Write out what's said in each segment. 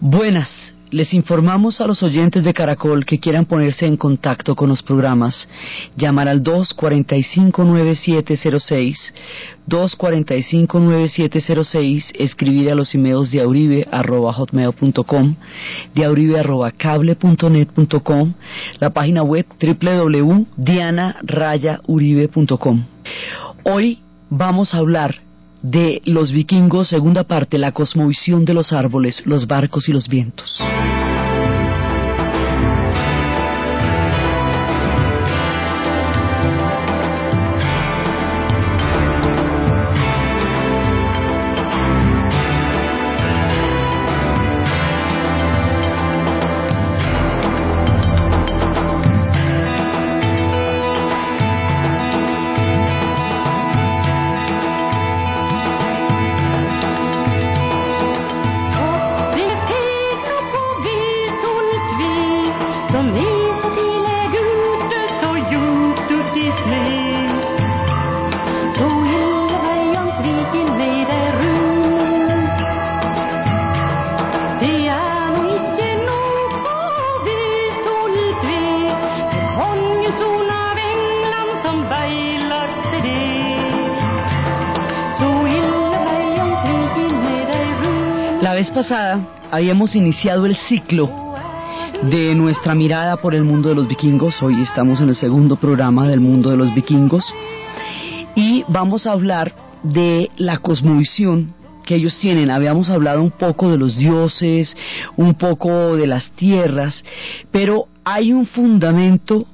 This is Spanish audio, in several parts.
Buenas. Les informamos a los oyentes de Caracol que quieran ponerse en contacto con los programas, llamar al 245-9706, 245-9706, escribir a los emails de auribe.hotmail.com, de auribe.cable.net.com, la página web www.dianarayauribe.com. Hoy vamos a hablar de Los vikingos, segunda parte, la cosmovisión de los árboles, los barcos y los vientos. Habíamos iniciado el ciclo de nuestra mirada por el mundo de los vikingos. Hoy estamos en el segundo programa del mundo de los vikingos y vamos a hablar de la cosmovisión que ellos tienen. Habíamos hablado un poco de los dioses, un poco de las tierras, pero hay un fundamento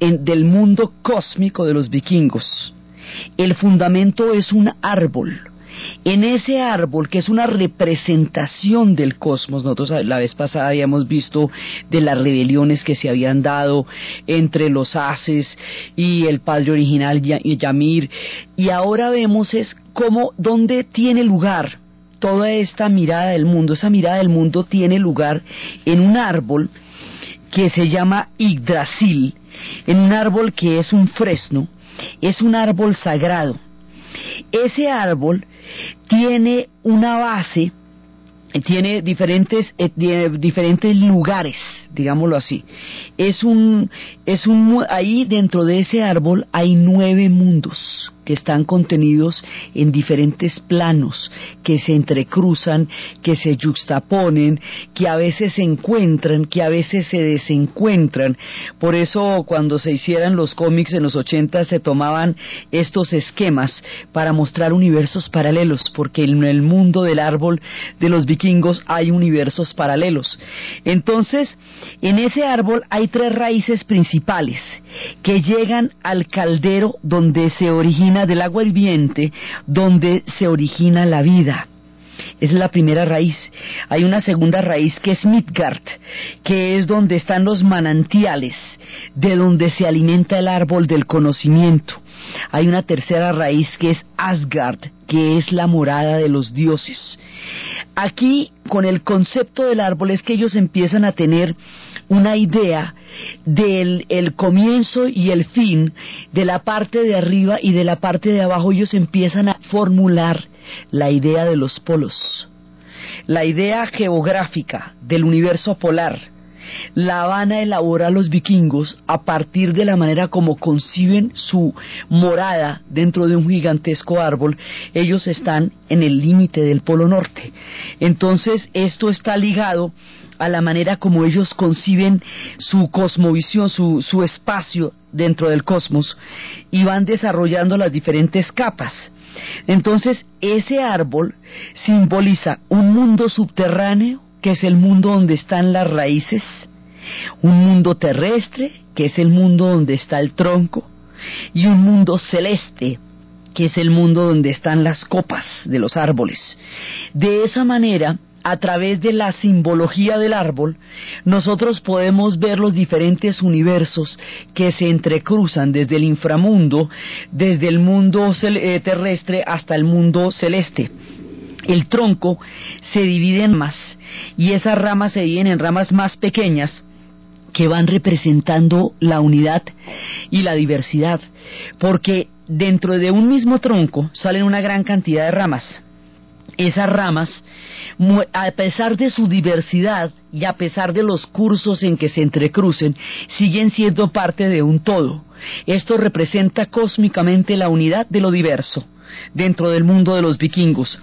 en, del mundo cósmico de los vikingos. El fundamento es un árbol en ese árbol, que es una representación del cosmos, nosotros la vez pasada habíamos visto de las rebeliones que se habían dado entre los haces y el padre original Yamir, y ahora vemos es cómo, dónde tiene lugar toda esta mirada del mundo. Esa mirada del mundo tiene lugar en un árbol que se llama Yggdrasil, en un árbol que es un fresno, es un árbol sagrado. Ese árbol tiene una base, tiene diferentes, eh, diferentes lugares, digámoslo así. Es un, es un, ahí dentro de ese árbol hay nueve mundos que están contenidos en diferentes planos, que se entrecruzan, que se juxtaponen, que a veces se encuentran, que a veces se desencuentran. Por eso cuando se hicieran los cómics en los 80 se tomaban estos esquemas para mostrar universos paralelos, porque en el mundo del árbol de los vikingos hay universos paralelos. Entonces, en ese árbol hay tres raíces principales que llegan al caldero donde se origina del agua hirviente donde se origina la vida. Es la primera raíz. Hay una segunda raíz que es Midgard, que es donde están los manantiales, de donde se alimenta el árbol del conocimiento. Hay una tercera raíz que es Asgard, que es la morada de los dioses. Aquí, con el concepto del árbol, es que ellos empiezan a tener una idea del el comienzo y el fin de la parte de arriba y de la parte de abajo. Ellos empiezan a formular la idea de los polos, la idea geográfica del universo polar la van a elaborar los vikingos a partir de la manera como conciben su morada dentro de un gigantesco árbol. Ellos están en el límite del Polo Norte. Entonces, esto está ligado a la manera como ellos conciben su cosmovisión, su, su espacio dentro del cosmos y van desarrollando las diferentes capas. Entonces, ese árbol simboliza un mundo subterráneo, que es el mundo donde están las raíces, un mundo terrestre, que es el mundo donde está el tronco, y un mundo celeste, que es el mundo donde están las copas de los árboles. De esa manera, a través de la simbología del árbol, nosotros podemos ver los diferentes universos que se entrecruzan desde el inframundo, desde el mundo eh, terrestre hasta el mundo celeste. El tronco se divide en más y esas ramas se dividen en ramas más pequeñas que van representando la unidad y la diversidad, porque dentro de un mismo tronco salen una gran cantidad de ramas esas ramas, a pesar de su diversidad y a pesar de los cursos en que se entrecrucen, siguen siendo parte de un todo. Esto representa cósmicamente la unidad de lo diverso dentro del mundo de los vikingos.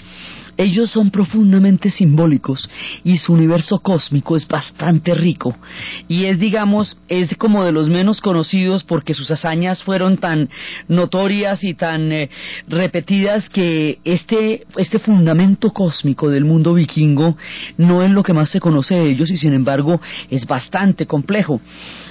Ellos son profundamente simbólicos y su universo cósmico es bastante rico y es, digamos, es como de los menos conocidos porque sus hazañas fueron tan notorias y tan eh, repetidas que este, este fundamento cósmico del mundo vikingo no es lo que más se conoce de ellos y sin embargo es bastante complejo.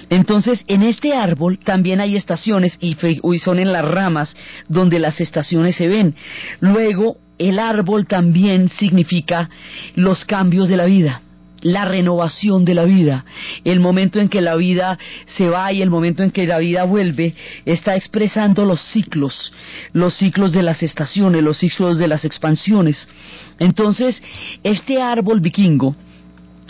Entonces, en este árbol también hay estaciones y son en las ramas donde las estaciones se ven. Luego, el árbol también significa los cambios de la vida la renovación de la vida, el momento en que la vida se va y el momento en que la vida vuelve, está expresando los ciclos, los ciclos de las estaciones, los ciclos de las expansiones. Entonces, este árbol vikingo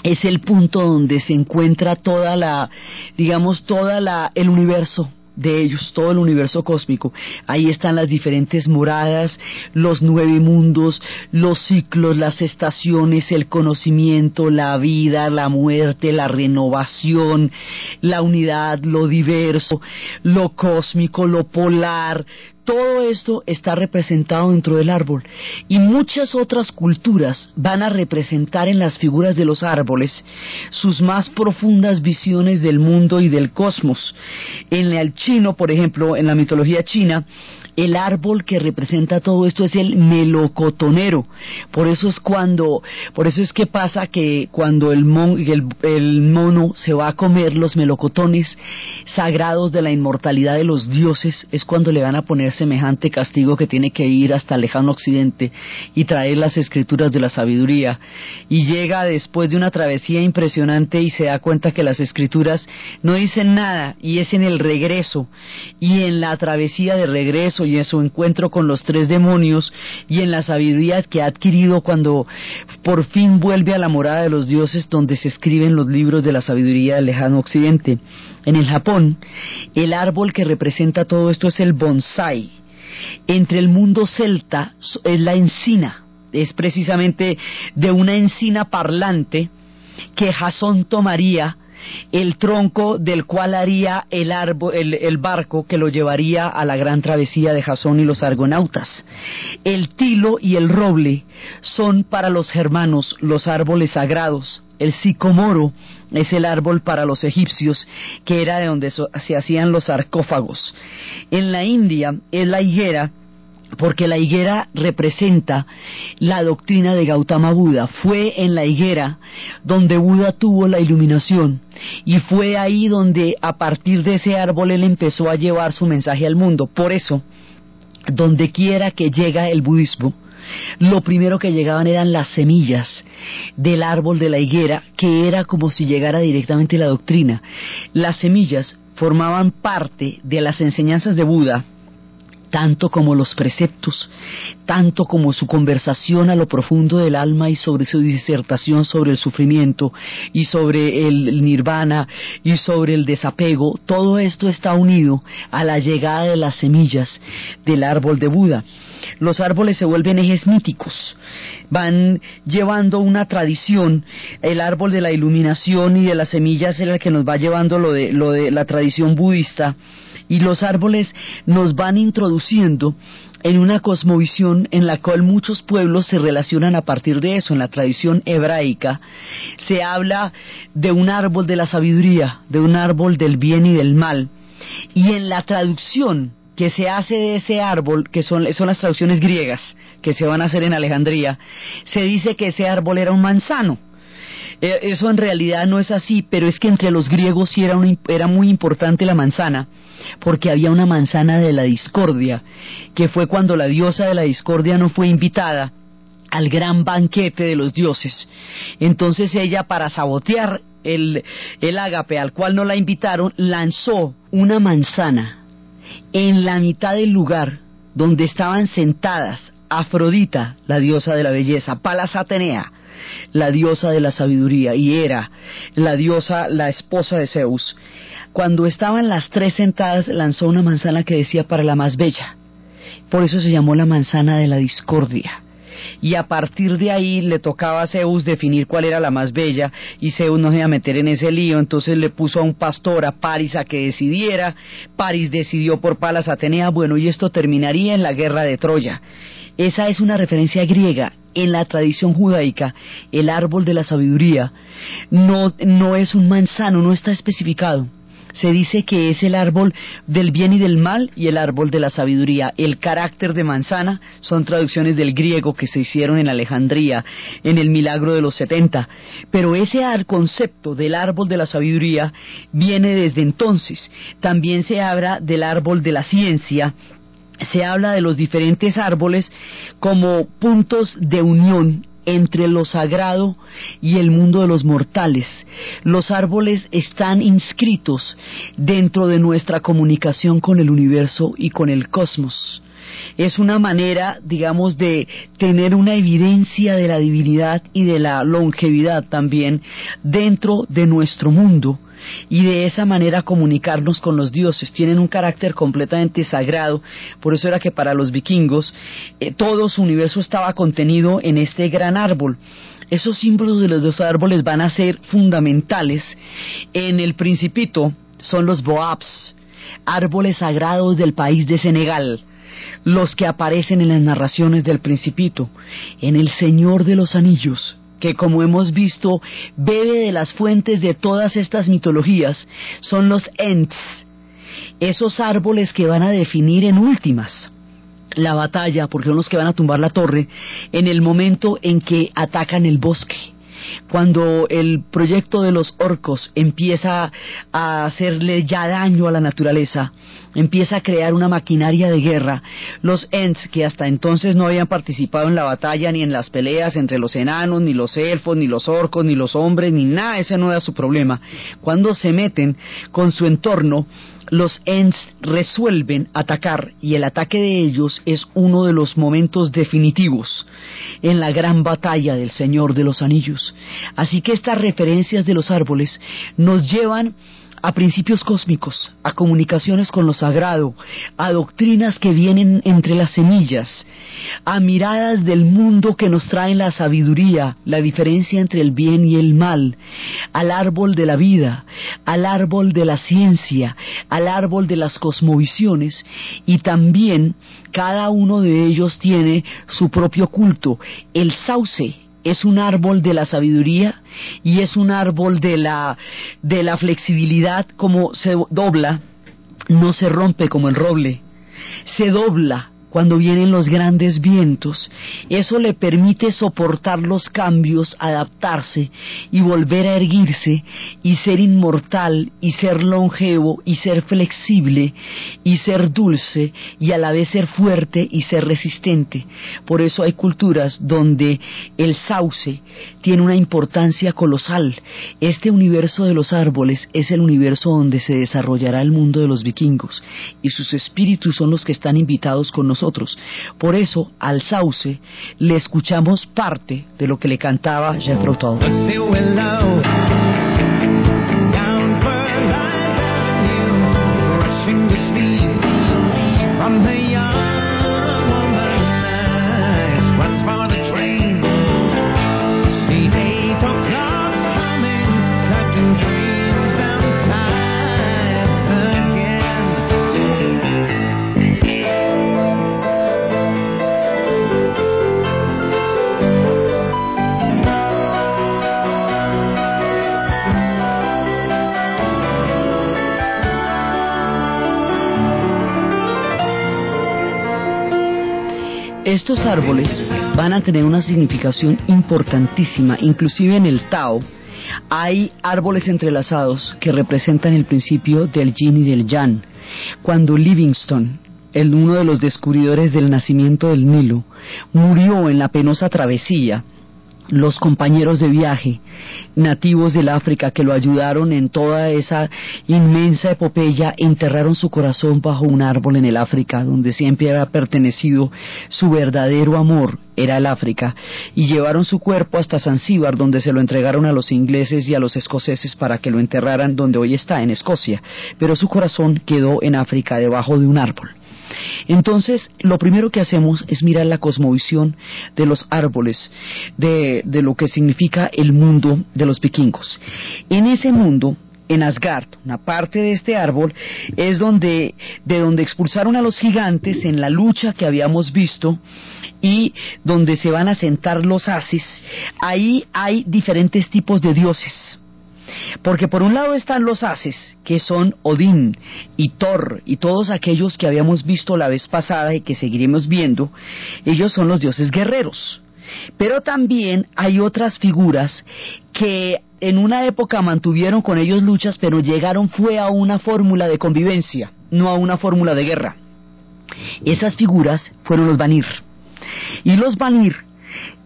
es el punto donde se encuentra toda la, digamos, toda la, el universo de ellos, todo el universo cósmico. Ahí están las diferentes moradas, los nueve mundos, los ciclos, las estaciones, el conocimiento, la vida, la muerte, la renovación, la unidad, lo diverso, lo cósmico, lo polar, todo esto está representado dentro del árbol y muchas otras culturas van a representar en las figuras de los árboles sus más profundas visiones del mundo y del cosmos. En el chino, por ejemplo, en la mitología china, el árbol que representa todo esto es el melocotonero. Por eso es cuando, por eso es que pasa que cuando el, el, mono se va a comer los melocotones sagrados de la inmortalidad de los dioses, es cuando le van a poner semejante castigo que tiene que ir hasta el lejano occidente y traer las escrituras de la sabiduría. Y llega después de una travesía impresionante y se da cuenta que las escrituras no dicen nada y es en el regreso y en la travesía de regreso y en su encuentro con los tres demonios y en la sabiduría que ha adquirido cuando por fin vuelve a la morada de los dioses donde se escriben los libros de la sabiduría del lejano occidente. En el Japón, el árbol que representa todo esto es el bonsai. Entre el mundo celta es la encina, es precisamente de una encina parlante que Jasón tomaría el tronco del cual haría el, el, barco que lo llevaría a la gran travesía de Jasón y los argonautas. El tilo y el roble son para los germanos los árboles sagrados. El sicomoro es el árbol para los egipcios, que era de donde se hacían los sarcófagos. En la India es la higuera porque la higuera representa la doctrina de Gautama Buda. Fue en la higuera donde Buda tuvo la iluminación y fue ahí donde a partir de ese árbol él empezó a llevar su mensaje al mundo. Por eso, donde quiera que llega el budismo, lo primero que llegaban eran las semillas del árbol de la higuera, que era como si llegara directamente la doctrina. Las semillas formaban parte de las enseñanzas de Buda, tanto como los preceptos, tanto como su conversación a lo profundo del alma y sobre su disertación sobre el sufrimiento y sobre el nirvana y sobre el desapego, todo esto está unido a la llegada de las semillas del árbol de Buda. Los árboles se vuelven ejes míticos, van llevando una tradición, el árbol de la iluminación y de las semillas es el que nos va llevando lo de, lo de la tradición budista, y los árboles nos van introduciendo en una cosmovisión en la cual muchos pueblos se relacionan a partir de eso. En la tradición hebraica se habla de un árbol de la sabiduría, de un árbol del bien y del mal. Y en la traducción que se hace de ese árbol, que son, las traducciones griegas que se van a hacer en Alejandría, se dice que ese árbol era un manzano. Eh, eso en realidad no es así, pero es que entre los griegos sí era, era muy importante la manzana, porque había una manzana de la discordia, que fue cuando la diosa de la discordia no fue invitada al gran banquete de los dioses. Entonces ella, para sabotear el, el ágape al cual no la invitaron, lanzó una manzana en la mitad del lugar donde estaban sentadas Afrodita, la diosa de la belleza, Palas Atenea, la diosa de la sabiduría, y era la diosa, la esposa de Zeus. Cuando estaban las tres sentadas, lanzó una manzana que decía para la más bella. Por eso se llamó la manzana de la discordia, y a partir de ahí le tocaba a Zeus definir cuál era la más bella y Zeus no se iba a meter en ese lío, entonces le puso a un pastor, a Paris, a que decidiera, Paris decidió por Palas Atenea, bueno, y esto terminaría en la guerra de Troya. Esa es una referencia griega. En la tradición judaica, el árbol de la sabiduría no, no es un manzano, no está especificado se dice que es el árbol del bien y del mal y el árbol de la sabiduría. El carácter de manzana son traducciones del griego que se hicieron en Alejandría en el milagro de los 70. Pero ese concepto del árbol de la sabiduría viene desde entonces. También se habla del árbol de la ciencia se habla de los diferentes árboles como puntos de unión entre lo sagrado y el mundo de los mortales. Los árboles están inscritos dentro de nuestra comunicación con el universo y con el cosmos. Es una manera, digamos, de tener una evidencia de la divinidad y de la longevidad también dentro de nuestro mundo y de esa manera comunicarnos con los dioses. Tienen un carácter completamente sagrado, por eso era que para los vikingos eh, todo su universo estaba contenido en este gran árbol. Esos símbolos de los dos árboles van a ser fundamentales. En el principito son los boabs, árboles sagrados del país de Senegal los que aparecen en las narraciones del Principito, en El Señor de los Anillos, que como hemos visto bebe de las fuentes de todas estas mitologías, son los Ents, esos árboles que van a definir en últimas la batalla, porque son los que van a tumbar la torre, en el momento en que atacan el bosque cuando el proyecto de los orcos empieza a hacerle ya daño a la naturaleza, empieza a crear una maquinaria de guerra, los Ents, que hasta entonces no habían participado en la batalla ni en las peleas entre los enanos, ni los elfos, ni los orcos, ni los hombres, ni nada, ese no era su problema, cuando se meten con su entorno, los Ents resuelven atacar y el ataque de ellos es uno de los momentos definitivos en la gran batalla del Señor de los Anillos. Así que estas referencias de los árboles nos llevan a principios cósmicos, a comunicaciones con lo sagrado, a doctrinas que vienen entre las semillas, a miradas del mundo que nos traen la sabiduría, la diferencia entre el bien y el mal, al árbol de la vida, al árbol de la ciencia, al árbol de las cosmovisiones y también cada uno de ellos tiene su propio culto. El sauce es un árbol de la sabiduría y es un árbol de la, de la flexibilidad. Como se dobla, no se rompe como el roble, se dobla cuando vienen los grandes vientos, eso le permite soportar los cambios, adaptarse y volver a erguirse y ser inmortal y ser longevo y ser flexible y ser dulce y a la vez ser fuerte y ser resistente. Por eso hay culturas donde el sauce tiene una importancia colosal. Este universo de los árboles es el universo donde se desarrollará el mundo de los vikingos y sus espíritus son los que están invitados con nosotros por eso, al sauce le escuchamos parte de lo que le cantaba Jethro Tull. Estos árboles van a tener una significación importantísima, inclusive en el Tao hay árboles entrelazados que representan el principio del yin y del yang. Cuando Livingstone, el uno de los descubridores del nacimiento del Nilo, murió en la penosa travesía, los compañeros de viaje nativos del África que lo ayudaron en toda esa inmensa epopeya enterraron su corazón bajo un árbol en el África donde siempre había pertenecido su verdadero amor era el África y llevaron su cuerpo hasta Zanzíbar donde se lo entregaron a los ingleses y a los escoceses para que lo enterraran donde hoy está en Escocia. Pero su corazón quedó en África debajo de un árbol Entonces, lo primero que hacemos es mirar la cosmovisión de los árboles, de, lo que significa el mundo de los vikingos. En ese mundo, en Asgard, una parte de este árbol, es donde, de donde expulsaron a los gigantes en la lucha que habíamos visto y donde se van a sentar los Asis. Ahí hay diferentes tipos de dioses. Porque por un lado están los Ases, que son Odín y Thor y todos aquellos que habíamos visto la vez pasada y que seguiremos viendo, ellos son los dioses guerreros. Pero también hay otras figuras que en una época mantuvieron con ellos luchas, pero llegaron fue a una fórmula de convivencia, no a una fórmula de guerra. Esas figuras fueron los Vanir. Y los Vanir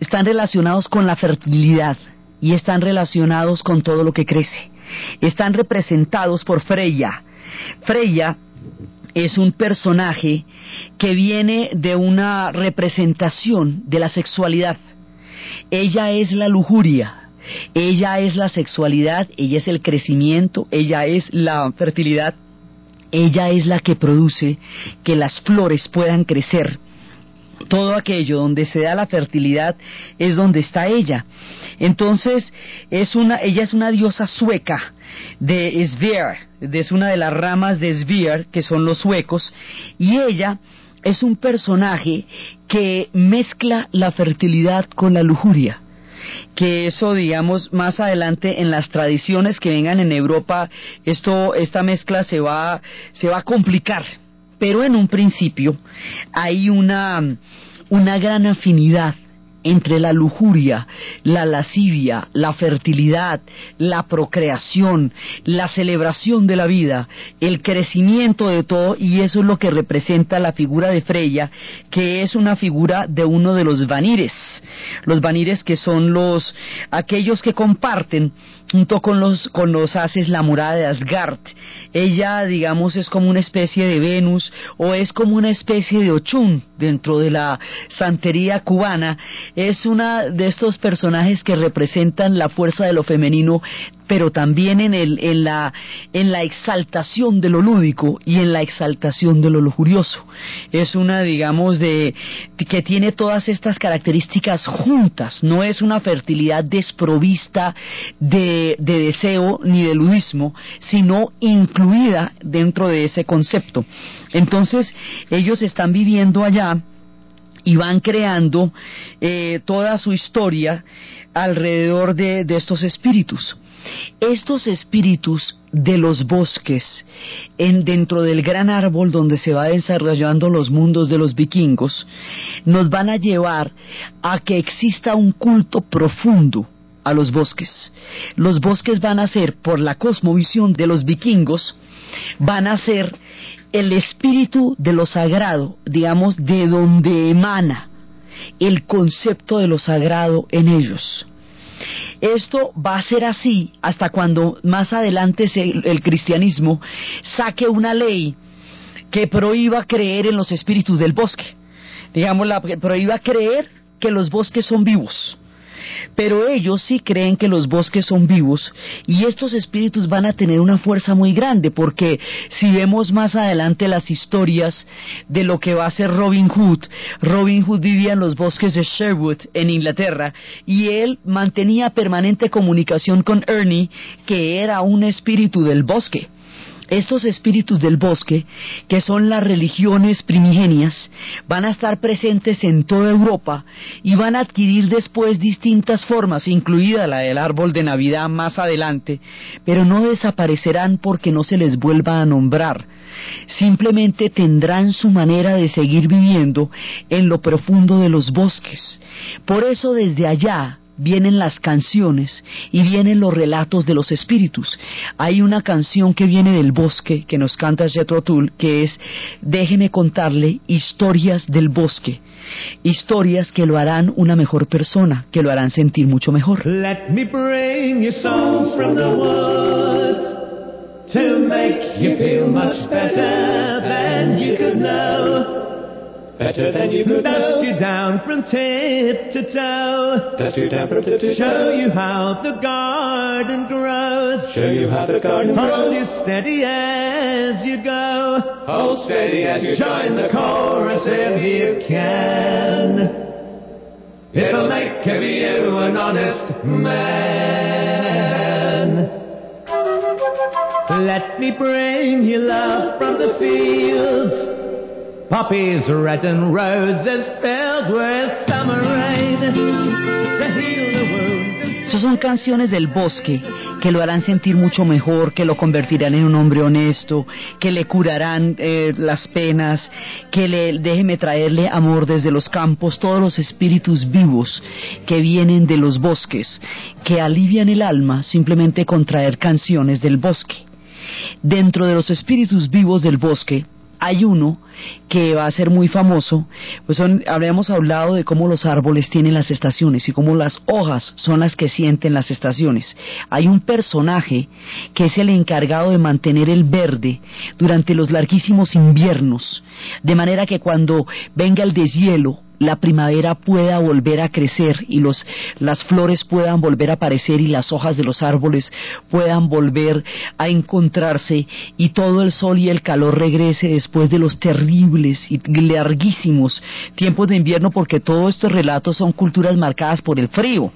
están relacionados con la fertilidad y están relacionados con todo lo que crece. Están representados por Freya. Freya es un personaje que viene de una representación de la sexualidad. Ella es la lujuria, ella es la sexualidad, ella es el crecimiento, ella es la fertilidad, ella es la que produce que las flores puedan crecer. Todo aquello donde se da la fertilidad es donde está ella. Entonces, es una, ella es una diosa sueca de Sver, es una de las ramas de Sver, que son los suecos, y ella es un personaje que mezcla la fertilidad con la lujuria que eso digamos más adelante en las tradiciones que vengan en Europa esto esta mezcla se va se va a complicar pero en un principio hay una una gran afinidad entre la lujuria, la lascivia, la fertilidad, la procreación, la celebración de la vida, el crecimiento de todo, y eso es lo que representa la figura de Freya, que es una figura de uno de los vanires, los vanires que son los aquellos que comparten junto con los con los haces la murada de Asgard. Ella, digamos, es como una especie de Venus o es como una especie de Ochun dentro de la santería cubana es una de estos personajes que representan la fuerza de lo femenino, pero también en, el, en, la, en la exaltación de lo lúdico y en la exaltación de lo lujurioso. Es una, digamos, de que tiene todas estas características juntas, no es una fertilidad desprovista de, de deseo ni de ludismo, sino incluida dentro de ese concepto. Entonces, ellos están viviendo allá y van creando eh, toda su historia alrededor de, estos espíritus. Estos espíritus de los bosques, en, dentro del gran árbol donde se va desarrollando los mundos de los vikingos, nos van a llevar a que exista un culto profundo a los bosques. Los bosques van a ser, por la cosmovisión de los vikingos, van a ser el espíritu de lo sagrado, digamos, de donde emana el concepto de lo sagrado en ellos. Esto va a ser así hasta cuando más adelante el cristianismo saque una ley que prohíba creer en los espíritus del bosque. Digamos, la, prohíba creer que los bosques son vivos pero ellos sí creen que los bosques son vivos y estos espíritus van a tener una fuerza muy grande porque si vemos más adelante las historias de lo que va a ser Robin Hood, Robin Hood vivía en los bosques de Sherwood en Inglaterra y él mantenía permanente comunicación con Ernie que era un espíritu del bosque estos espíritus del bosque, que son las religiones primigenias, van a estar presentes en toda Europa y van a adquirir después distintas formas, incluida la del árbol de Navidad más adelante, pero no desaparecerán porque no se les vuelva a nombrar. Simplemente tendrán su manera de seguir viviendo en lo profundo de los bosques. Por eso desde allá vienen las canciones y vienen los relatos de los espíritus. Hay una canción que viene del bosque que nos canta Jethro Tull que es Déjeme contarle historias del bosque, historias que lo harán una mejor persona, que lo harán sentir mucho mejor. Let me bring you songs from the woods to make you feel much better than you could know. Better than you could Dust you down from tip to toe. Dust you down from tip to toe. Show you how the garden grows. Show you how the garden grows. Hold you steady as you go. Hold steady as you join the chorus if you can. It'll make of you an honest man. Let me bring you love from the fields. Poppies red and roses filled with summer rain. To heal the wound. Son canciones del bosque que lo harán sentir mucho mejor, que lo convertirán en un hombre honesto, que le curarán eh, las penas, que le déjeme traerle amor desde los campos, todos los espíritus vivos que vienen de los bosques, que alivian el alma simplemente con traer canciones del bosque. Dentro de los espíritus vivos del bosque hay uno que va a ser muy famoso, pues son, habíamos hablado de cómo los árboles tienen las estaciones y cómo las hojas son las que sienten las estaciones. Hay un personaje que es el encargado de mantener el verde durante los larguísimos inviernos, de manera que cuando venga el deshielo, la primavera pueda volver a crecer y los, las flores puedan volver a aparecer y las hojas de los árboles puedan volver a encontrarse y todo el sol y el calor regrese después de los terribles y larguísimos tiempos de invierno porque todos estos relatos son culturas marcadas por el frío,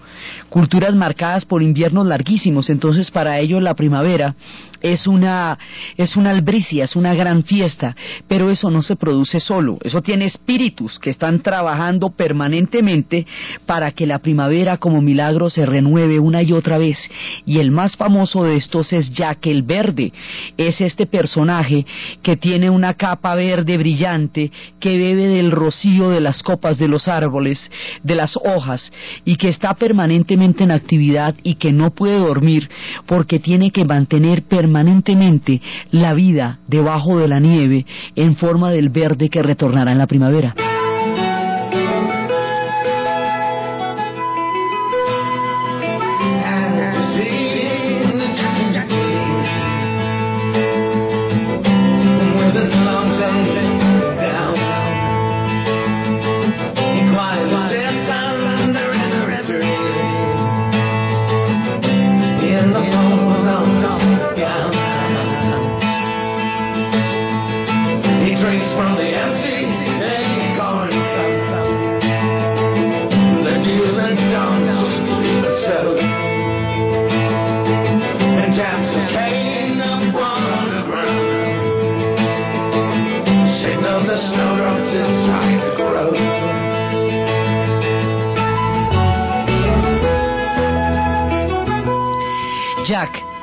culturas marcadas por inviernos larguísimos, entonces para ellos la primavera es una, es una albricia, es una gran fiesta, pero eso no se produce solo, eso tiene espíritus que están trabajando permanentemente para que la primavera como milagro se renueve una y otra vez. Y el más famoso de estos es Jack el Verde, es este personaje que tiene una capa verde brillante, que bebe del rocío de las copas de los árboles, de las hojas, y que está permanentemente en actividad y que no puede dormir porque tiene que mantener permanentemente permanentemente la vida debajo de la nieve en forma del verde que retornará en la primavera.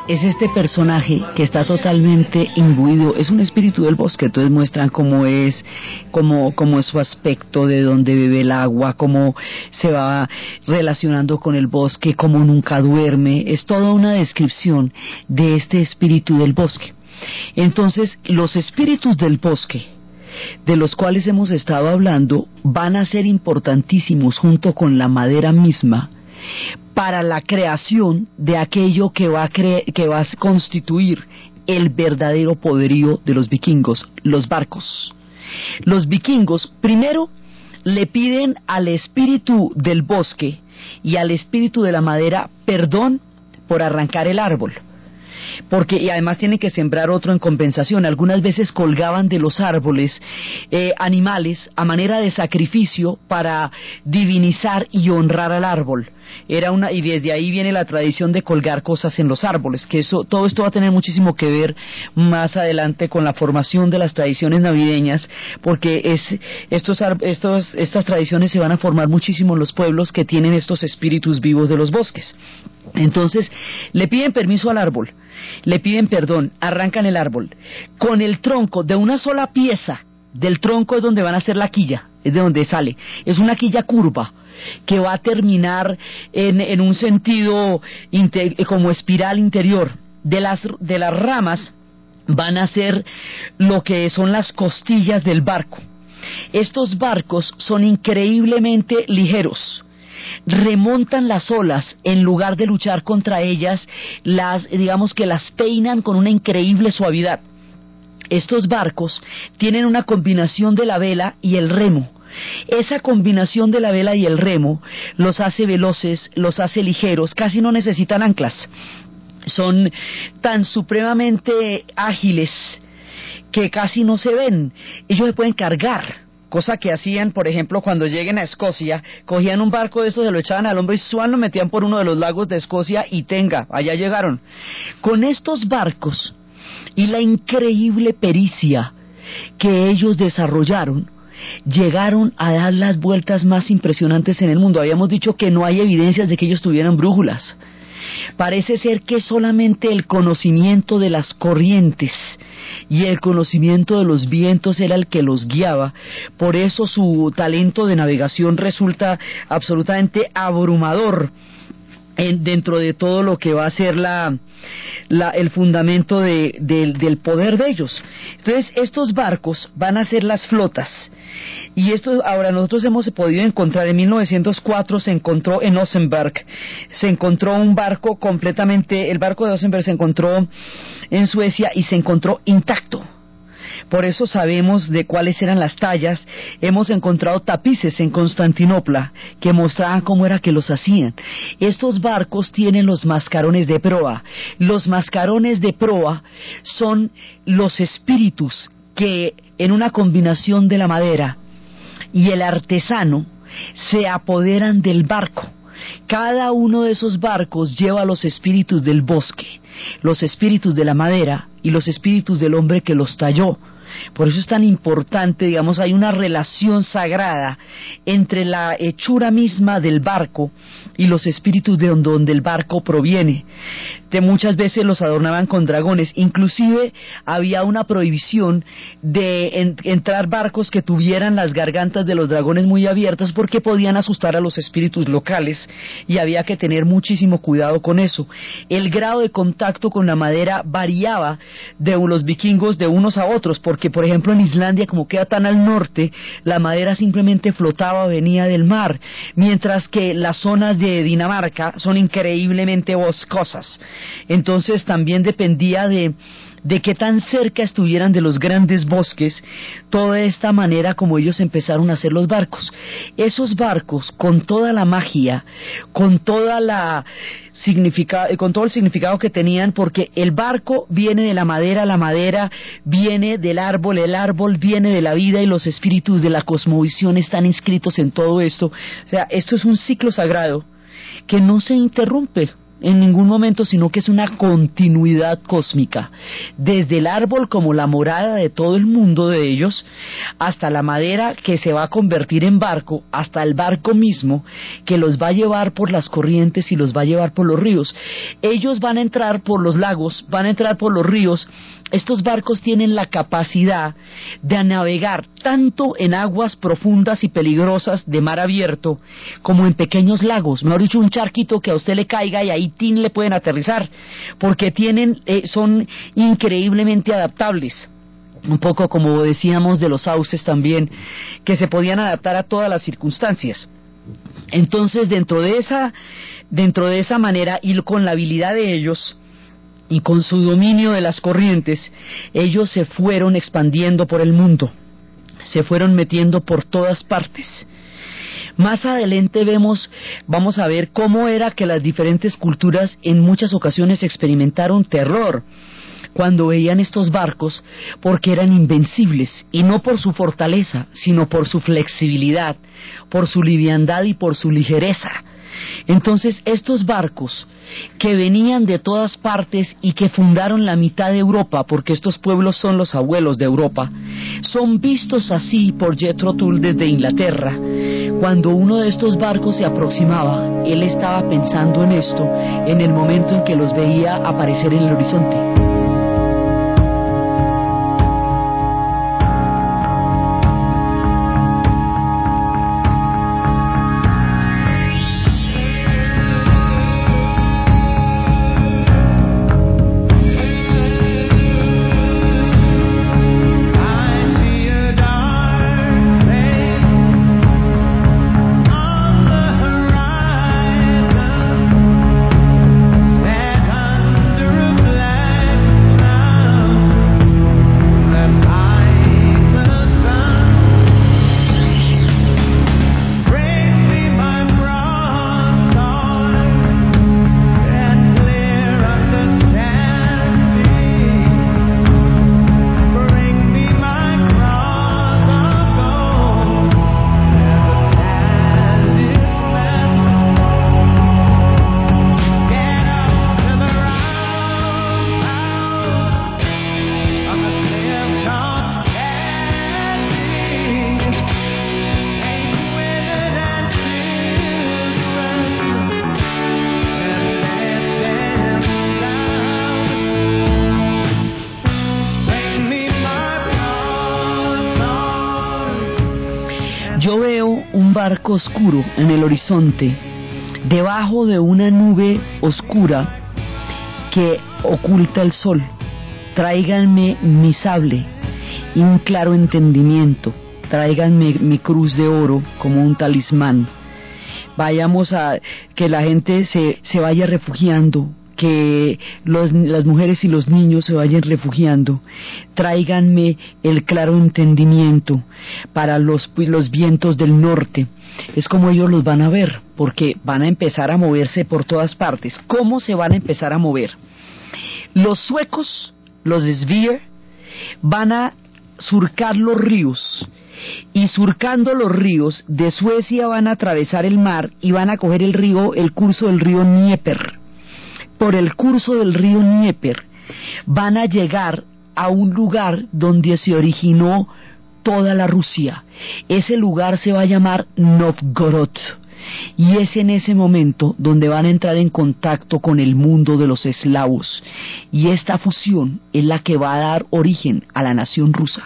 Es este personaje que está totalmente imbuido, es un espíritu del bosque, entonces muestran cómo es, cómo, cómo es su aspecto, de dónde bebe el agua, cómo se va relacionando con el bosque, cómo nunca duerme, es toda una descripción de este espíritu del bosque. Entonces, los espíritus del bosque, de los cuales hemos estado hablando, van a ser importantísimos junto con la madera misma para la creación de aquello que va a, que va a constituir el verdadero poderío de los vikingos, los barcos. Los vikingos primero le piden al espíritu del bosque y al espíritu de la madera perdón por arrancar el árbol porque y además tienen que sembrar otro en compensación. Algunas veces colgaban de los árboles eh, animales a manera de sacrificio para divinizar y honrar al árbol. Era una y desde ahí viene la tradición de colgar cosas en los árboles, que eso todo esto va a tener muchísimo que ver más adelante con la formación de las tradiciones navideñas, porque es estos estos estas tradiciones se van a formar muchísimo en los pueblos que tienen estos espíritus vivos de los bosques. Entonces, le piden permiso al árbol, le piden perdón, arrancan el árbol. Con el tronco de una sola pieza del tronco es donde van a hacer la quilla, es de donde sale. Es una quilla curva que va a terminar en, un sentido como espiral interior. De las, de las ramas van a ser lo que son las costillas del barco. Estos barcos son increíblemente ligeros remontan las olas en lugar de luchar contra ellas, las digamos que las peinan con una increíble suavidad. Estos barcos tienen una combinación de la vela y el remo. Esa combinación de la vela y el remo los hace veloces, los hace ligeros, casi no necesitan anclas. Son tan supremamente ágiles que casi no se ven. Ellos se pueden cargar cosa que hacían, por ejemplo, cuando lleguen a Escocia, cogían un barco de esos, se lo echaban al hombro y suan lo metían por uno de los lagos de Escocia y tenga, allá llegaron. Con estos barcos y la increíble pericia que ellos desarrollaron, llegaron a dar las vueltas más impresionantes en el mundo. Habíamos dicho que no hay evidencias de que ellos tuvieran brújulas. Parece ser que solamente el conocimiento de las corrientes y el conocimiento de los vientos era el que los guiaba. Por eso su talento de navegación resulta absolutamente abrumador dentro de todo lo que va a ser la, el fundamento del poder de ellos. Entonces, estos barcos van a ser las flotas. Y esto ahora nosotros hemos podido encontrar, en 1904 se encontró en Osenberg, se encontró un barco completamente, el barco de Osenberg se encontró en Suecia y se encontró intacto por eso sabemos de cuáles eran las tallas. Hemos encontrado tapices en Constantinopla que mostraban cómo era que los hacían. Estos barcos tienen los mascarones de proa. Los mascarones de proa son los espíritus que en una combinación de la madera y el artesano se apoderan del barco. Cada uno de esos barcos lleva los espíritus del bosque, los espíritus de la madera y los espíritus del hombre que los talló. Por eso es tan importante, digamos, hay una relación sagrada entre la hechura misma del barco y los espíritus de donde el barco proviene. Muchas veces los adornaban con dragones, inclusive había una prohibición de entrar barcos que tuvieran las gargantas de los dragones muy abiertas porque podían asustar a los espíritus locales y había que tener muchísimo cuidado con eso. El grado de contacto con la madera variaba de los vikingos de unos a otros porque por ejemplo en Islandia como queda tan al norte, la madera simplemente flotaba, venía del mar, mientras que las zonas de Dinamarca son increíblemente boscosas. Entonces también dependía de de qué tan cerca estuvieran de los grandes bosques, toda esta manera como ellos empezaron a hacer los barcos. Esos barcos, con toda la magia, con toda la significa, con todo el significado que tenían, porque el barco viene de la madera, la madera viene del árbol, el árbol viene de la vida y los espíritus de la cosmovisión están inscritos en todo esto. O sea, esto es un ciclo sagrado que no se interrumpe en ningún momento, sino que es una continuidad cósmica, desde el árbol como la morada de todo el mundo de ellos, hasta la madera que se va a convertir en barco, hasta el barco mismo que los va a llevar por las corrientes y los va a llevar por los ríos. Ellos van a entrar por los lagos, van a entrar por los ríos, estos barcos tienen la capacidad de navegar tanto en aguas profundas y peligrosas de mar abierto como en pequeños lagos, mejor dicho, un charquito que a usted le caiga y ahí le pueden aterrizar, porque tienen, eh, son increíblemente adaptables un poco como decíamos de los sauces también, que se podían adaptar a todas las circunstancias. Entonces, dentro de esa, dentro de esa manera y con la habilidad de ellos, y con su dominio de las corrientes, ellos se fueron expandiendo por el mundo, se fueron metiendo por todas partes. Más adelante vemos, vamos a ver cómo era que las diferentes culturas en muchas ocasiones experimentaron terror cuando veían estos barcos porque eran invencibles y no por su fortaleza, sino por su flexibilidad, por su liviandad y por su ligereza. Entonces estos barcos que venían de todas partes y que fundaron la mitad de Europa, porque estos pueblos son los abuelos de Europa, son vistos así por Jethro Tull desde Inglaterra. Cuando uno de estos barcos se aproximaba, él estaba pensando en esto en el momento en que los veía aparecer en el horizonte. Oscuro en el horizonte, debajo de una nube oscura que oculta el sol. Tráiganme mi sable y un claro entendimiento. Tráiganme mi cruz de oro como un talismán. Vayamos a que la gente se, se vaya refugiando que las mujeres y los niños se vayan refugiando. Tráiganme el claro entendimiento para los, los vientos del norte. Es como ellos los van a ver, porque van a empezar a moverse por todas partes. ¿Cómo se van a empezar a mover? Los suecos, los Svir, van a surcar los ríos y surcando los ríos de Suecia van a atravesar el mar y van a coger el río, el curso del río Dnieper por el curso del río Dnieper, van a llegar a un lugar donde se originó toda la Rusia. Ese lugar se va a llamar Novgorod. Y es en ese momento donde van a entrar en contacto con el mundo de los eslavos. Y esta fusión es la que va a dar origen a la nación rusa.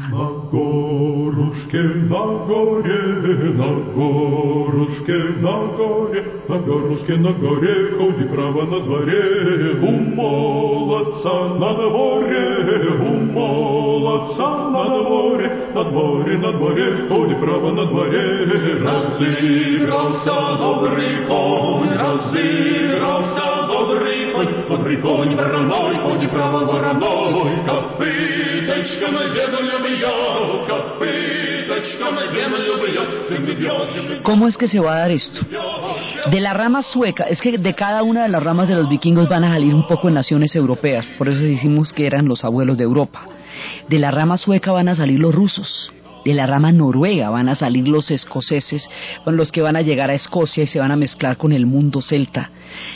добрий конь, розігрався добрий конь, добрий конь вороной, коні право вороной, копыточка на землю бьет, копыточка на землю бьет, ¿Cómo es que se va a dar esto? De la rama sueca, es que de cada una de las ramas de los vikingos van a salir un poco en naciones europeas, por eso decimos que eran los abuelos de Europa. De la rama sueca van a salir los rusos, de la rama noruega van a salir los escoceses, los que van a llegar a Escocia y se van a mezclar con el mundo celta.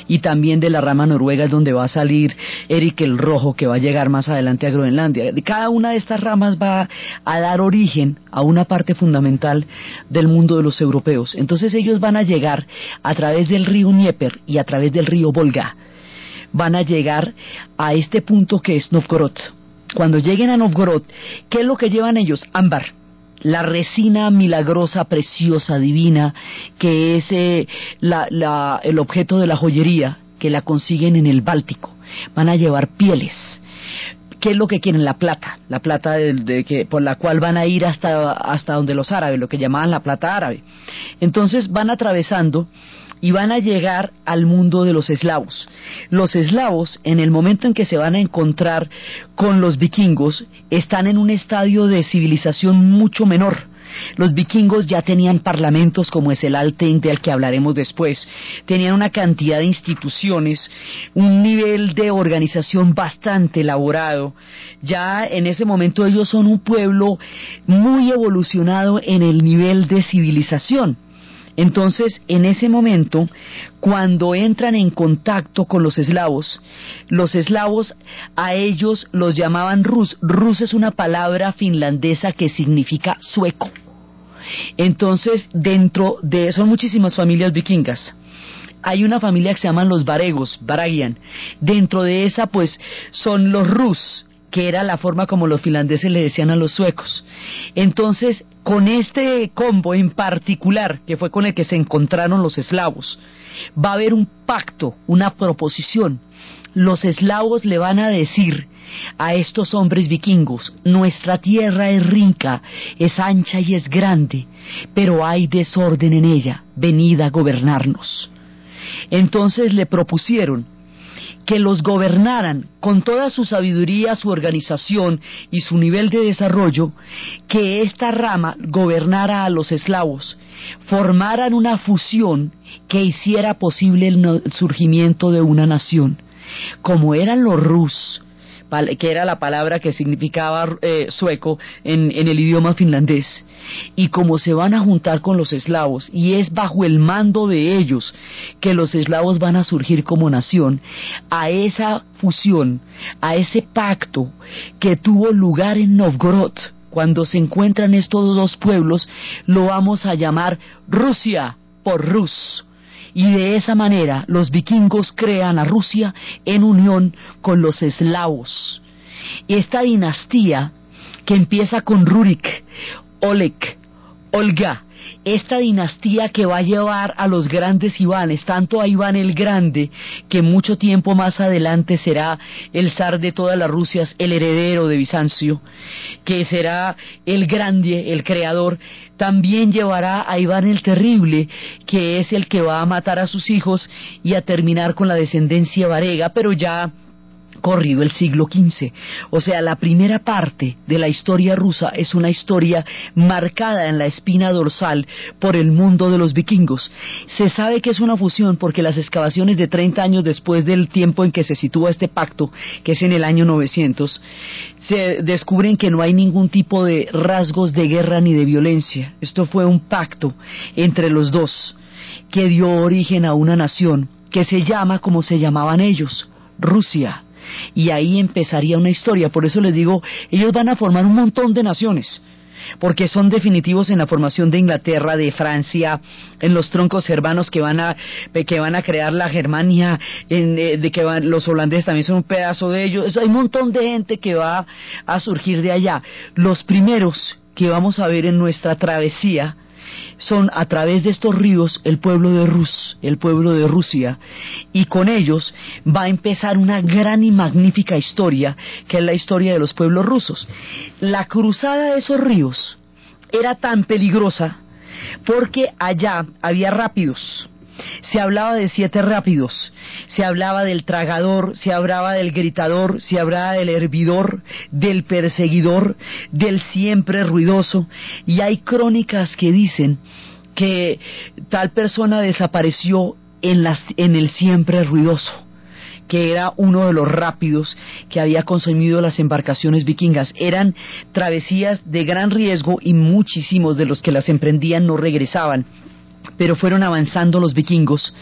Y también de la rama noruega es donde va a salir Eric el Rojo, que va a llegar más adelante a Groenlandia. Cada una de estas ramas va a dar origen a una parte fundamental del mundo de los europeos. Entonces ellos van a llegar a través del río Dnieper y a través del río Volga. Van a llegar a este punto que es Novgorod. Cuando lleguen a Novgorod, ¿qué es lo que llevan ellos? Ámbar la resina milagrosa, preciosa, divina, que es eh, el objeto de la joyería, que la consiguen en el Báltico. Van a llevar pieles. ¿Qué es lo que quieren? La plata, la plata de, que, por la cual van a ir hasta, hasta donde los árabes, lo que llamaban la plata árabe. Entonces van atravesando y van a llegar al mundo de los eslavos. Los eslavos, en el momento en que se van a encontrar con los vikingos, están en un estadio de civilización mucho menor. Los vikingos ya tenían parlamentos como es el Alten del que hablaremos después, tenían una cantidad de instituciones, un nivel de organización bastante elaborado. Ya en ese momento ellos son un pueblo muy evolucionado en el nivel de civilización. Entonces, en ese momento, cuando entran en contacto con los eslavos, los eslavos a ellos los llamaban rus. Rus es una palabra finlandesa que significa sueco. Entonces, dentro de, son muchísimas familias vikingas hay una familia que se llaman los varegos, Baragian. Dentro de esa, pues, son los rus, que era la forma como los finlandeses le decían a los suecos. Entonces, con este combo en particular, que fue con el que se encontraron los eslavos, va a haber un pacto, una proposición. Los eslavos le van a decir a estos hombres vikingos, nuestra tierra es rica, es ancha y es grande, pero hay desorden en ella, venid a gobernarnos. Entonces le propusieron que los gobernaran con toda su sabiduría, su organización y su nivel de desarrollo, que esta rama gobernara a los eslavos, formaran una fusión que hiciera posible el surgimiento de una nación. Como eran los rus, que era la palabra que significaba eh, sueco en, en el idioma finlandés. Y como se van a juntar con los eslavos, y es bajo el mando de ellos que los eslavos van a surgir como nación, a esa fusión, a ese pacto que tuvo lugar en Novgorod, cuando se encuentran estos dos pueblos, lo vamos a llamar Rusia por Rus y de esa manera los vikingos crean a Rusia en unión con los eslavos. Esta dinastía que empieza con Rurik, Oleg, Olga esta dinastía que va a llevar a los grandes Ivanes, tanto a Iván el Grande, que mucho tiempo más adelante será el zar de todas las Rusias, el heredero de Bizancio, que será el grande, el creador, también llevará a Iván el Terrible, que es el que va a matar a sus hijos y a terminar con la descendencia varega, pero ya corrido el siglo XV. O sea, la primera parte de la historia rusa es una historia marcada en la espina dorsal por el mundo de los vikingos. Se sabe que es una fusión porque las excavaciones de 30 años después del tiempo en que se sitúa este pacto, que es en el año 900, se descubren que no hay ningún tipo de rasgos de guerra ni de violencia. Esto fue un pacto entre los dos que dio origen a una nación que se llama como se llamaban ellos, Rusia y ahí empezaría una historia. Por eso les digo, ellos van a formar un montón de naciones porque son definitivos en la formación de Inglaterra, de Francia, en los troncos hermanos que van a que van a crear la Germania, en, eh, de que van, los holandeses también son un pedazo de ellos. Hay un montón de gente que va a surgir de allá. Los primeros que vamos a ver en nuestra travesía son a través de estos ríos el pueblo de Rus, el pueblo de Rusia, y con ellos va a empezar una gran y magnífica historia, que es la historia de los pueblos rusos. La cruzada de esos ríos era tan peligrosa porque allá había rápidos, se hablaba de siete rápidos, se hablaba del tragador, se hablaba del gritador, se hablaba del hervidor, del perseguidor, del siempre ruidoso, y hay crónicas que dicen que tal persona desapareció en, en el siempre ruidoso que era uno de los rápidos que había consumido las embarcaciones vikingas. Eran travesías de gran riesgo y muchísimos de los que las emprendían no regresaban pero fueron avanzando los vikingos,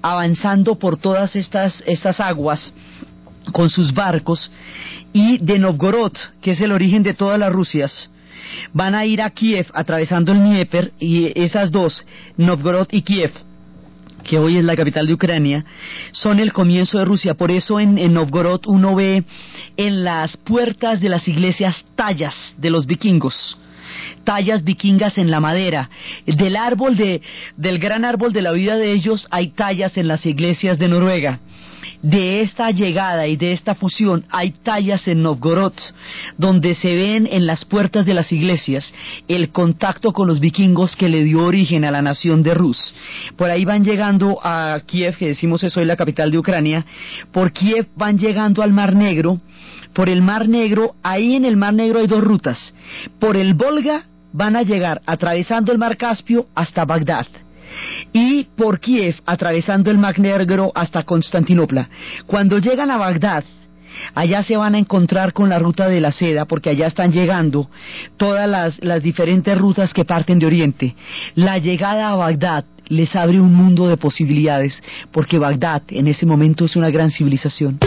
avanzando por todas estas, estas aguas con sus barcos y de Novgorod, que es el origen de todas las Rusias, van a ir a Kiev atravesando el Dnieper y esas dos, Novgorod y Kiev, que hoy es la capital de Ucrania, son el comienzo de Rusia. Por eso en, en, Novgorod uno ve en las puertas de las iglesias tallas de los vikingos tallas vikingas en la madera. Del árbol de, del gran árbol de la vida de ellos hay tallas en las iglesias de Noruega. De esta llegada y de esta fusión hay tallas en Novgorod, donde se ven en las puertas de las iglesias el contacto con los vikingos que le dio origen a la nación de Rus. Por ahí van llegando a Kiev, que decimos es hoy la capital de Ucrania, por Kiev van llegando al Mar Negro, por el Mar Negro, ahí en el Mar Negro hay dos rutas. Por el Volga van a llegar atravesando el Mar Caspio hasta Bagdad y por Kiev atravesando el Mar Negro hasta Constantinopla. Cuando llegan a Bagdad, allá se van a encontrar con la ruta de la seda, porque allá están llegando todas las, las diferentes rutas que parten de Oriente. La llegada a Bagdad les abre un mundo de posibilidades, porque Bagdad en ese momento es una gran civilización.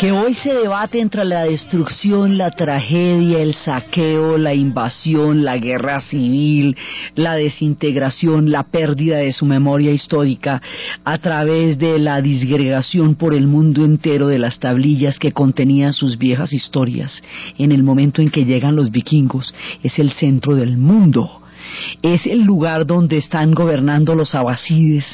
Que hoy se debate entre la destrucción, la tragedia, el saqueo, la invasión, la guerra civil, la desintegración, la pérdida de su memoria histórica a través de la disgregación por el mundo entero de las tablillas que contenían sus viejas historias. En el momento en que llegan los vikingos, es el centro del mundo es el lugar donde están gobernando los abasides,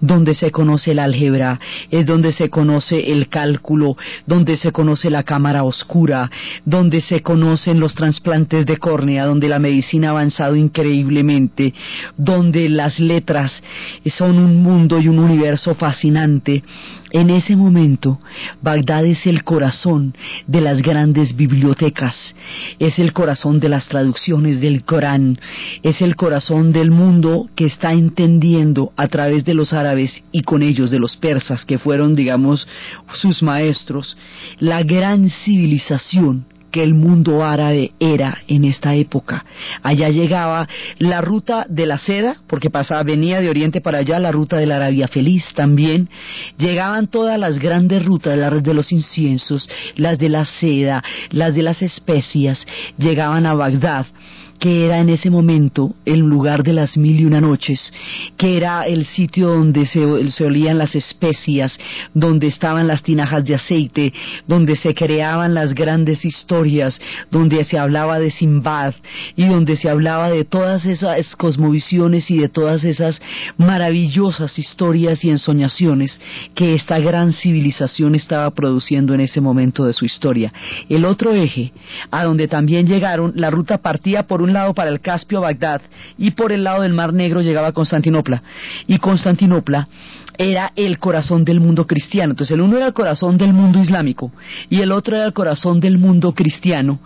donde se conoce el álgebra, es donde se conoce el cálculo, donde se conoce la cámara oscura, donde se conocen los trasplantes de córnea, donde la medicina ha avanzado increíblemente, donde las letras son un mundo y un universo fascinante, en ese momento, Bagdad es el corazón de las grandes bibliotecas, es el corazón de las traducciones del Corán, es el corazón del mundo que está entendiendo a través de los árabes y con ellos de los persas, que fueron, digamos, sus maestros, la gran civilización que el mundo árabe era en esta época. Allá llegaba la ruta de la seda, porque pasaba, venía de oriente para allá, la ruta de la Arabia Feliz también. Llegaban todas las grandes rutas, las de los inciensos, las de la seda, las de las especias, llegaban a Bagdad que era en ese momento el lugar de las mil y una noches, que era el sitio donde se, olían las especias, donde estaban las tinajas de aceite, donde se creaban las grandes historias, donde se hablaba de Simbad y donde se hablaba de todas esas cosmovisiones y de todas esas maravillosas historias y ensoñaciones que esta gran civilización estaba produciendo en ese momento de su historia. El otro eje, a donde también llegaron, la ruta partía por un lado para el Caspio, Bagdad, y por el lado del Mar Negro llegaba a Constantinopla. Y Constantinopla era el corazón del mundo cristiano. Entonces el uno era el corazón del mundo islámico y el otro era el corazón del mundo cristiano.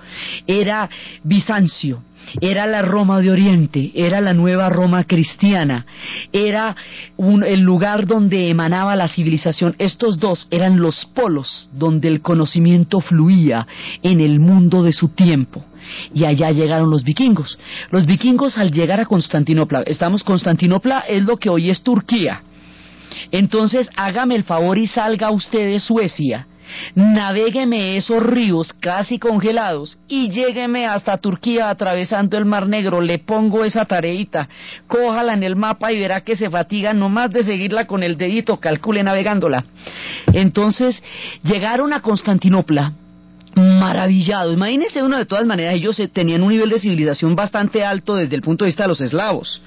Era Bizancio, era la Roma de Oriente, era la nueva Roma cristiana, era el lugar donde emanaba la civilización. Estos dos eran los polos donde el conocimiento fluía en el mundo de su tiempo y allá llegaron los vikingos. Los vikingos al llegar a Constantinopla, estamos Constantinopla es lo que hoy es Turquía. Entonces hágame el favor y salga usted de Suecia, navégueme esos ríos casi congelados y llégueme hasta Turquía atravesando el Mar Negro. Le pongo esa tareita, cójala en el mapa y verá que se fatiga nomás de seguirla con el dedito, calcule navegándola. Entonces llegaron a Constantinopla maravillado. Imagínense uno de todas maneras, ellos eh, tenían un nivel de civilización bastante alto desde el punto de vista de los eslavos.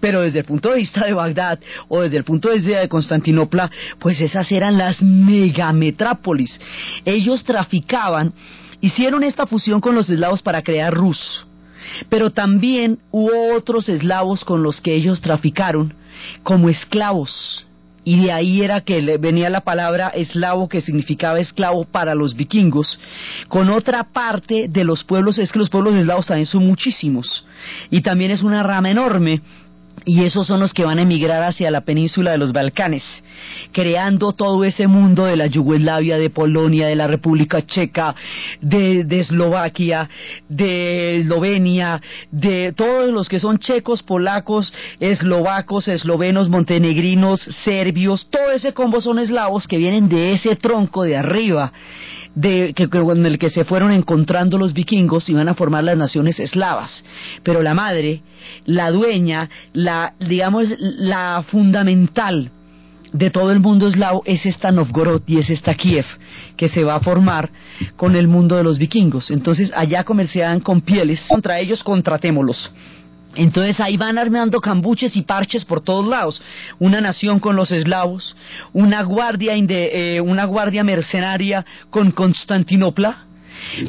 Pero desde el punto de vista de Bagdad o desde el punto de vista de Constantinopla, pues esas eran las megametrópolis. Ellos traficaban, hicieron esta fusión con los eslavos para crear Rus. Pero también hubo otros eslavos con los que ellos traficaron como esclavos y de ahí era que venía la palabra eslavo que significaba esclavo para los vikingos, con otra parte de los pueblos, es que los pueblos eslavos también son muchísimos, y también es una rama enorme y esos son los que van a emigrar hacia la península de los Balcanes, creando todo ese mundo de la Yugoslavia, de Polonia, de la República Checa, de, Eslovaquia, de Eslovenia, de todos los que son checos, polacos, eslovacos, eslovenos, montenegrinos, serbios, todo ese combo son eslavos que vienen de ese tronco de arriba de, que, en el que se fueron encontrando los vikingos y van a formar las naciones eslavas. Pero la madre, la dueña, la, digamos, la fundamental de todo el mundo eslavo es esta Novgorod y es esta Kiev que se va a formar con el mundo de los vikingos. Entonces allá comerciaban con pieles, contra ellos contratémoslos. Entonces ahí van armando cambuches y parches por todos lados. Una nación con los eslavos, una guardia, eh, una guardia mercenaria con Constantinopla,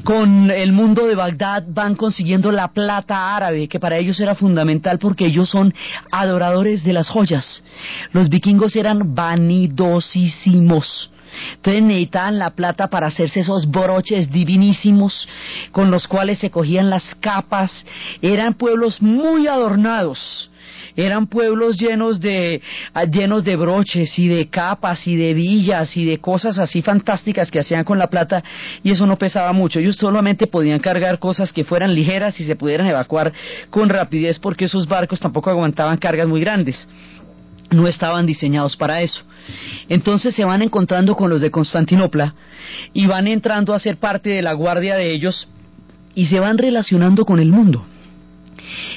con el mundo de Bagdad van consiguiendo la plata árabe, que para ellos era fundamental porque ellos son adoradores de las joyas. Los vikingos eran vanidosísimos. Entonces necesitaban la plata para hacerse esos broches divinísimos con los cuales se cogían las capas. Eran pueblos muy adornados eran pueblos llenos de llenos de broches y de capas y de villas y de cosas así fantásticas que hacían con la plata y eso no pesaba mucho. Ellos solamente podían cargar cosas que fueran ligeras y se pudieran evacuar con rapidez porque esos barcos tampoco aguantaban cargas muy grandes. No estaban diseñados para eso. Entonces se van encontrando con los de Constantinopla y van entrando a ser parte de la guardia de ellos y se van relacionando con el mundo.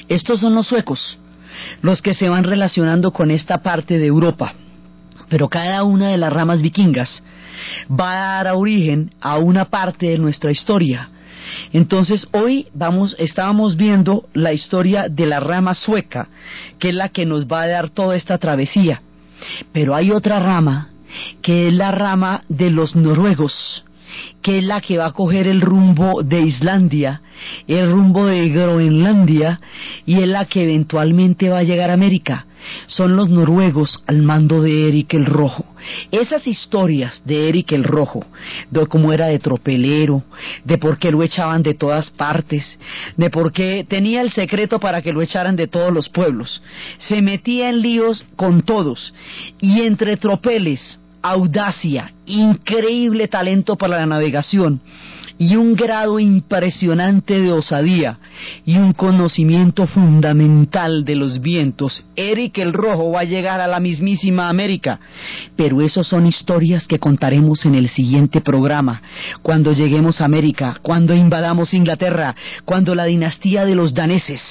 Estos son los suecos, los que se van relacionando con esta parte de Europa. Pero cada una de las ramas vikingas va a dar origen a una parte de nuestra historia. Entonces hoy vamos, estábamos viendo la historia de la rama sueca, que es la que nos va a dar toda esta travesía. Pero hay otra rama, que es la rama de los noruegos, que es la que va a coger el rumbo de Islandia, el rumbo de Groenlandia, y es la que eventualmente va a llegar a América son los noruegos al mando de Eric el Rojo. Esas historias de Eric el Rojo, de cómo era de tropelero, de por qué lo echaban de todas partes, de por qué tenía el secreto para que lo echaran de todos los pueblos, se metía en líos con todos y entre tropeles, audacia, increíble talento para la navegación y un grado impresionante de osadía y un conocimiento fundamental de los vientos. Eric el Rojo va a llegar a la mismísima América. Pero esos son historias que contaremos en el siguiente programa, cuando lleguemos a América, cuando invadamos Inglaterra, cuando la dinastía de los daneses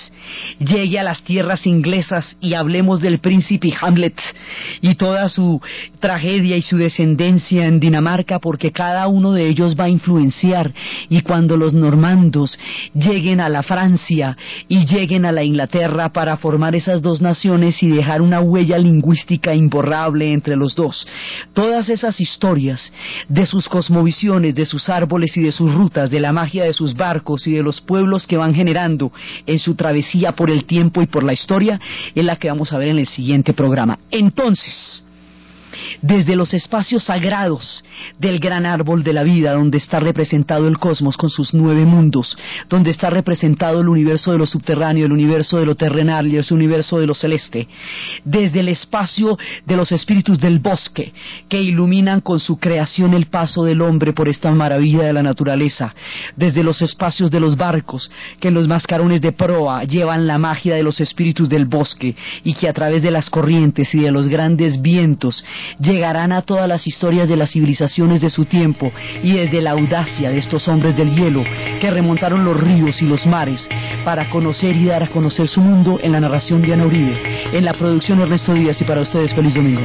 llegue a las tierras inglesas y hablemos del príncipe Hamlet y toda su tragedia y su descendencia en Dinamarca, porque cada uno de ellos va a influenciar y cuando los normandos lleguen a la Francia y lleguen a la Inglaterra para formar esas dos naciones y dejar una huella lingüística imborrable entre los dos. Todas esas historias de sus cosmovisiones, de sus árboles y de sus rutas, de la magia de sus barcos y de los pueblos que van generando en su travesía por el tiempo y por la historia, es la que vamos a ver en el siguiente programa. Entonces, desde los espacios sagrados del gran árbol de la vida, donde está representado el cosmos con sus nueve mundos, donde está representado el universo de lo subterráneo, el universo de lo terrenal y el universo de lo celeste, desde el espacio de los espíritus del bosque, que iluminan con su creación el paso del hombre por esta maravilla de la naturaleza, desde los espacios de los barcos, que en los mascarones de proa llevan la magia de los espíritus del bosque y que a través de las corrientes y de los grandes vientos llegarán a todas las historias de las civilizaciones de su tiempo y desde la audacia de estos hombres del hielo que remontaron los ríos y los mares para conocer y dar a conocer su mundo en la narración de Ana Uribe, en la producción Ernesto Díaz y para ustedes feliz domingo.